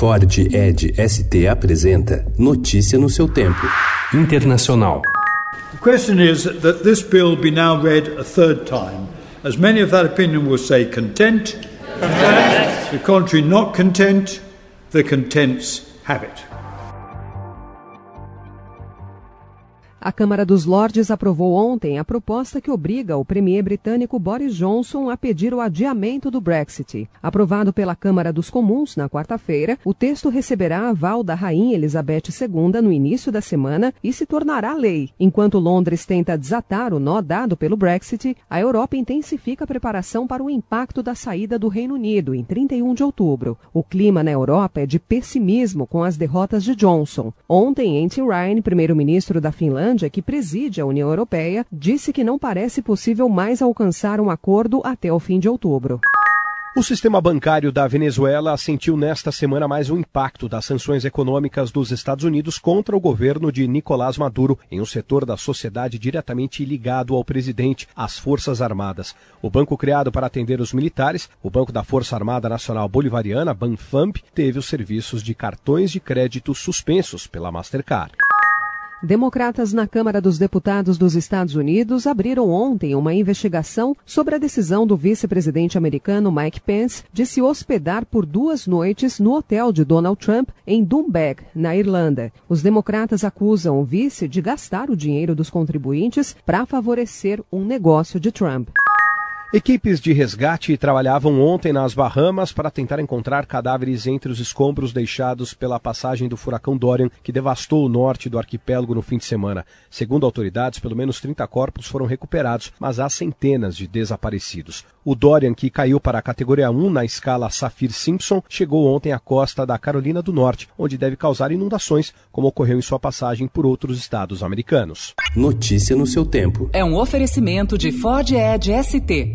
Ford Ed ST apresenta Notícia no seu tempo. Internacional. The question is that this bill be now read a third time, as many of that opinion will say content, content. the contrary not content, the contents have it. A Câmara dos Lordes aprovou ontem a proposta que obriga o premier britânico Boris Johnson a pedir o adiamento do Brexit. Aprovado pela Câmara dos Comuns na quarta-feira, o texto receberá aval da Rainha Elizabeth II no início da semana e se tornará lei. Enquanto Londres tenta desatar o nó dado pelo Brexit, a Europa intensifica a preparação para o impacto da saída do Reino Unido em 31 de outubro. O clima na Europa é de pessimismo com as derrotas de Johnson. Ontem, Antti Ryan, primeiro-ministro da Finlândia, Finlândia, que preside a União Europeia, disse que não parece possível mais alcançar um acordo até o fim de outubro. O sistema bancário da Venezuela sentiu nesta semana mais um impacto das sanções econômicas dos Estados Unidos contra o governo de Nicolás Maduro em um setor da sociedade diretamente ligado ao presidente, as Forças Armadas. O banco criado para atender os militares, o Banco da Força Armada Nacional Bolivariana, Banfamp, teve os serviços de cartões de crédito suspensos pela Mastercard. Democratas na Câmara dos Deputados dos Estados Unidos abriram ontem uma investigação sobre a decisão do vice-presidente americano Mike Pence de se hospedar por duas noites no hotel de Donald Trump em Doonbeg, na Irlanda. Os democratas acusam o vice de gastar o dinheiro dos contribuintes para favorecer um negócio de Trump. Equipes de resgate trabalhavam ontem nas Bahamas para tentar encontrar cadáveres entre os escombros deixados pela passagem do furacão Dorian, que devastou o norte do arquipélago no fim de semana. Segundo autoridades, pelo menos 30 corpos foram recuperados, mas há centenas de desaparecidos. O Dorian, que caiu para a categoria 1 na escala Saffir-Simpson, chegou ontem à costa da Carolina do Norte, onde deve causar inundações, como ocorreu em sua passagem por outros estados americanos. Notícia no seu tempo. É um oferecimento de Ford Edge ST